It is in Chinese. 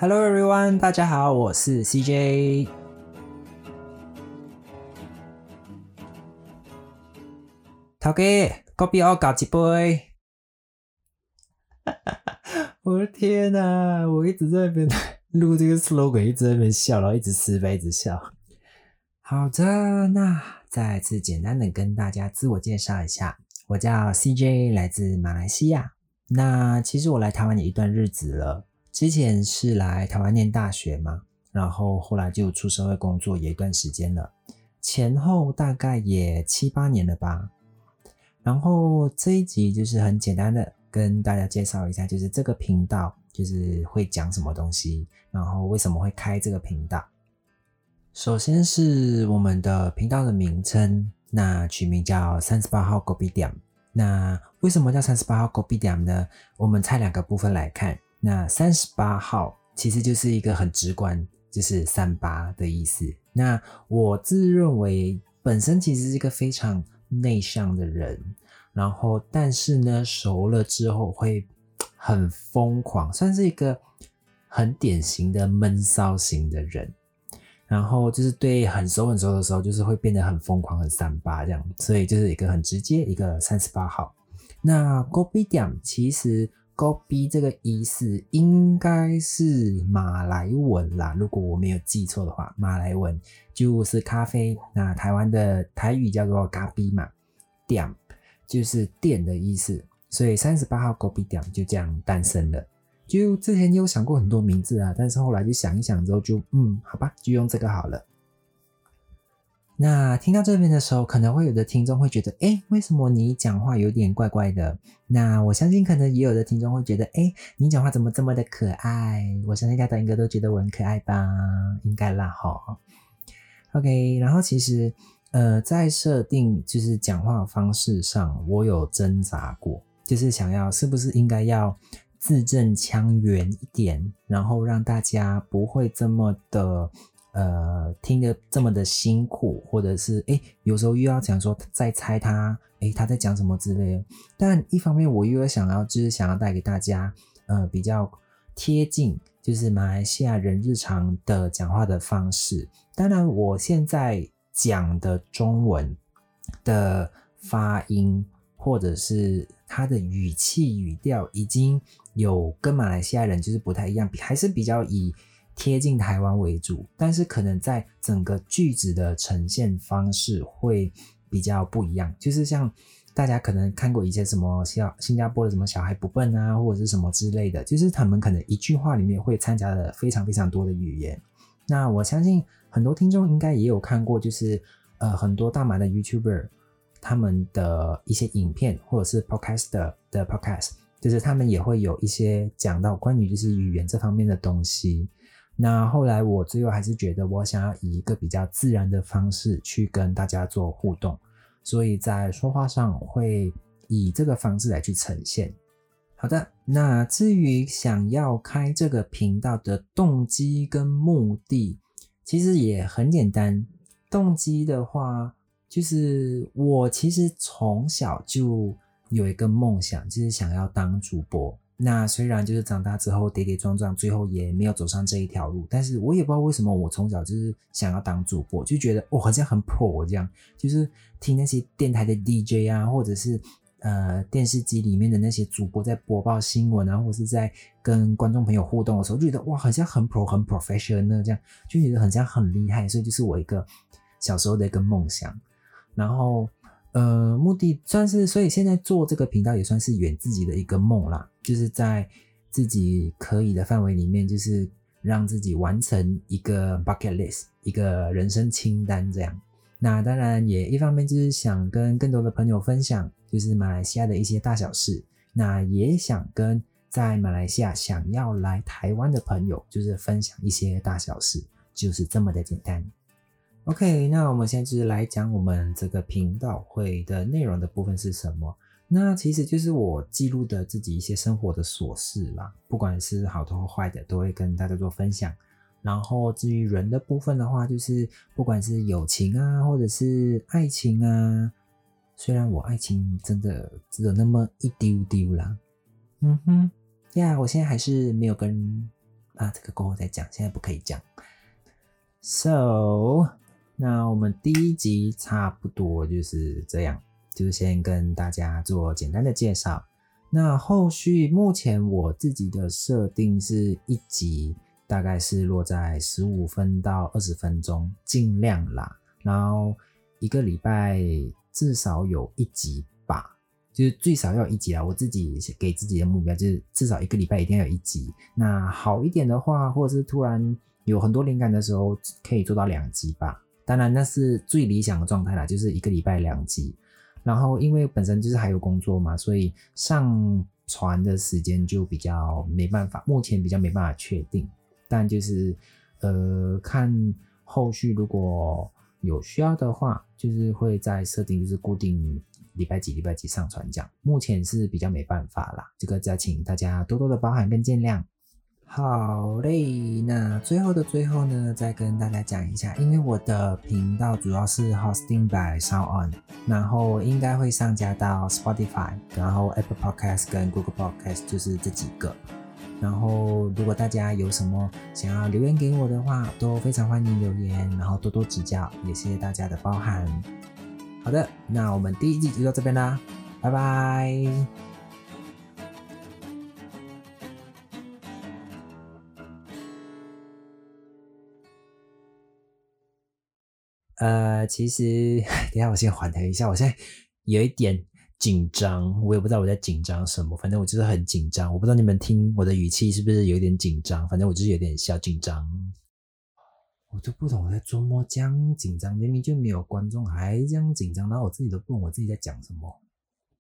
Hello everyone，大家好，我是 CJ。头家，隔壁我搞几杯。我的天哪！我一直在那边录这个 slogan，一直在那边笑，然后一直吃杯，一直笑。好的，那再次简单的跟大家自我介绍一下，我叫 CJ，来自马来西亚。那其实我来台湾也一段日子了，之前是来台湾念大学嘛，然后后来就出社会工作也一段时间了，前后大概也七八年了吧。然后这一集就是很简单的。跟大家介绍一下，就是这个频道就是会讲什么东西，然后为什么会开这个频道。首先是我们的频道的名称，那取名叫三十八号狗币点。那为什么叫三十八号狗币点呢？我们拆两个部分来看。那三十八号其实就是一个很直观，就是三八的意思。那我自认为本身其实是一个非常内向的人。然后，但是呢，熟了之后会很疯狂，算是一个很典型的闷骚型的人。然后就是对很熟很熟的时候，就是会变得很疯狂、很三八这样。所以就是一个很直接，一个三十八号。那 Gobi 点其实 Gobi 这个意思应该是马来文啦，如果我没有记错的话，马来文就是咖啡。那台湾的台语叫做咖啡嘛，店。就是店的意思，所以三十八号狗币店就这样诞生了。就之前有想过很多名字啊，但是后来就想一想之后，就嗯，好吧，就用这个好了。那听到这边的时候，可能会有的听众会觉得，哎，为什么你讲话有点怪怪的？那我相信可能也有的听众会觉得，哎，你讲话怎么这么的可爱？我相信大家应该都觉得我很可爱吧？应该啦，哈。OK，然后其实。呃，在设定就是讲话方式上，我有挣扎过，就是想要是不是应该要字正腔圆一点，然后让大家不会这么的呃听得这么的辛苦，或者是哎有时候又要讲说在猜他哎他在讲什么之类。但一方面我又有想要就是想要带给大家呃比较贴近就是马来西亚人日常的讲话的方式。当然我现在。讲的中文的发音，或者是他的语气语调，已经有跟马来西亚人就是不太一样，还是比较以贴近台湾为主。但是可能在整个句子的呈现方式会比较不一样。就是像大家可能看过一些什么像新加坡的什么小孩不笨啊，或者是什么之类的，就是他们可能一句话里面会掺杂了非常非常多的语言。那我相信。很多听众应该也有看过，就是呃很多大马的 YouTuber 他们的一些影片，或者是 Podcast 的 Podcast，就是他们也会有一些讲到关于就是语言这方面的东西。那后来我最后还是觉得，我想要以一个比较自然的方式去跟大家做互动，所以在说话上会以这个方式来去呈现。好的，那至于想要开这个频道的动机跟目的。其实也很简单，动机的话，就是我其实从小就有一个梦想，就是想要当主播。那虽然就是长大之后跌跌撞撞，最后也没有走上这一条路，但是我也不知道为什么，我从小就是想要当主播，就觉得我好像很 pro 这样，就是听那些电台的 DJ 啊，或者是。呃，电视机里面的那些主播在播报新闻啊，或是在跟观众朋友互动的时候，就觉得哇，好像很 pro 很 professional 这样，就觉得很像很厉害，所以就是我一个小时候的一个梦想。然后，呃，目的算是，所以现在做这个频道也算是圆自己的一个梦啦，就是在自己可以的范围里面，就是让自己完成一个 bucket list，一个人生清单这样。那当然也一方面就是想跟更多的朋友分享，就是马来西亚的一些大小事。那也想跟在马来西亚想要来台湾的朋友，就是分享一些大小事，就是这么的简单。OK，那我们现在就是来讲我们这个频道会的内容的部分是什么？那其实就是我记录的自己一些生活的琐事啦，不管是好的或坏的，都会跟大家做分享。然后至于人的部分的话，就是不管是友情啊，或者是爱情啊，虽然我爱情真的只有那么一丢丢啦，嗯哼，呀，我现在还是没有跟啊，这个过后再讲，现在不可以讲。So，那我们第一集差不多就是这样，就是先跟大家做简单的介绍。那后续目前我自己的设定是一集大概是落在十五分到二十分钟，尽量啦。然后一个礼拜至少有一集吧，就是最少要一集啊。我自己给自己的目标就是至少一个礼拜一定要有一集。那好一点的话，或者是突然有很多灵感的时候，可以做到两集吧。当然那是最理想的状态啦，就是一个礼拜两集。然后，因为本身就是还有工作嘛，所以上传的时间就比较没办法，目前比较没办法确定。但就是，呃，看后续如果有需要的话，就是会在设定就是固定礼拜几礼拜几上传这样。目前是比较没办法啦，这个再请大家多多的包涵跟见谅。好嘞，那最后的最后呢，再跟大家讲一下，因为我的频道主要是 hosting by SoundOn，然后应该会上架到 Spotify，然后 Apple Podcast 跟 Google Podcast 就是这几个。然后如果大家有什么想要留言给我的话，都非常欢迎留言，然后多多指教，也谢谢大家的包涵。好的，那我们第一集就到这边啦，拜拜。呃，其实 等下我先缓和一下，我现在有一点紧张，我也不知道我在紧张什么，反正我就是很紧张。我不知道你们听我的语气是不是有点紧张，反正我就是有点小紧张。我都不懂我在琢磨这样紧张，明明就没有观众，还这样紧张，然后我自己都不懂我自己在讲什么。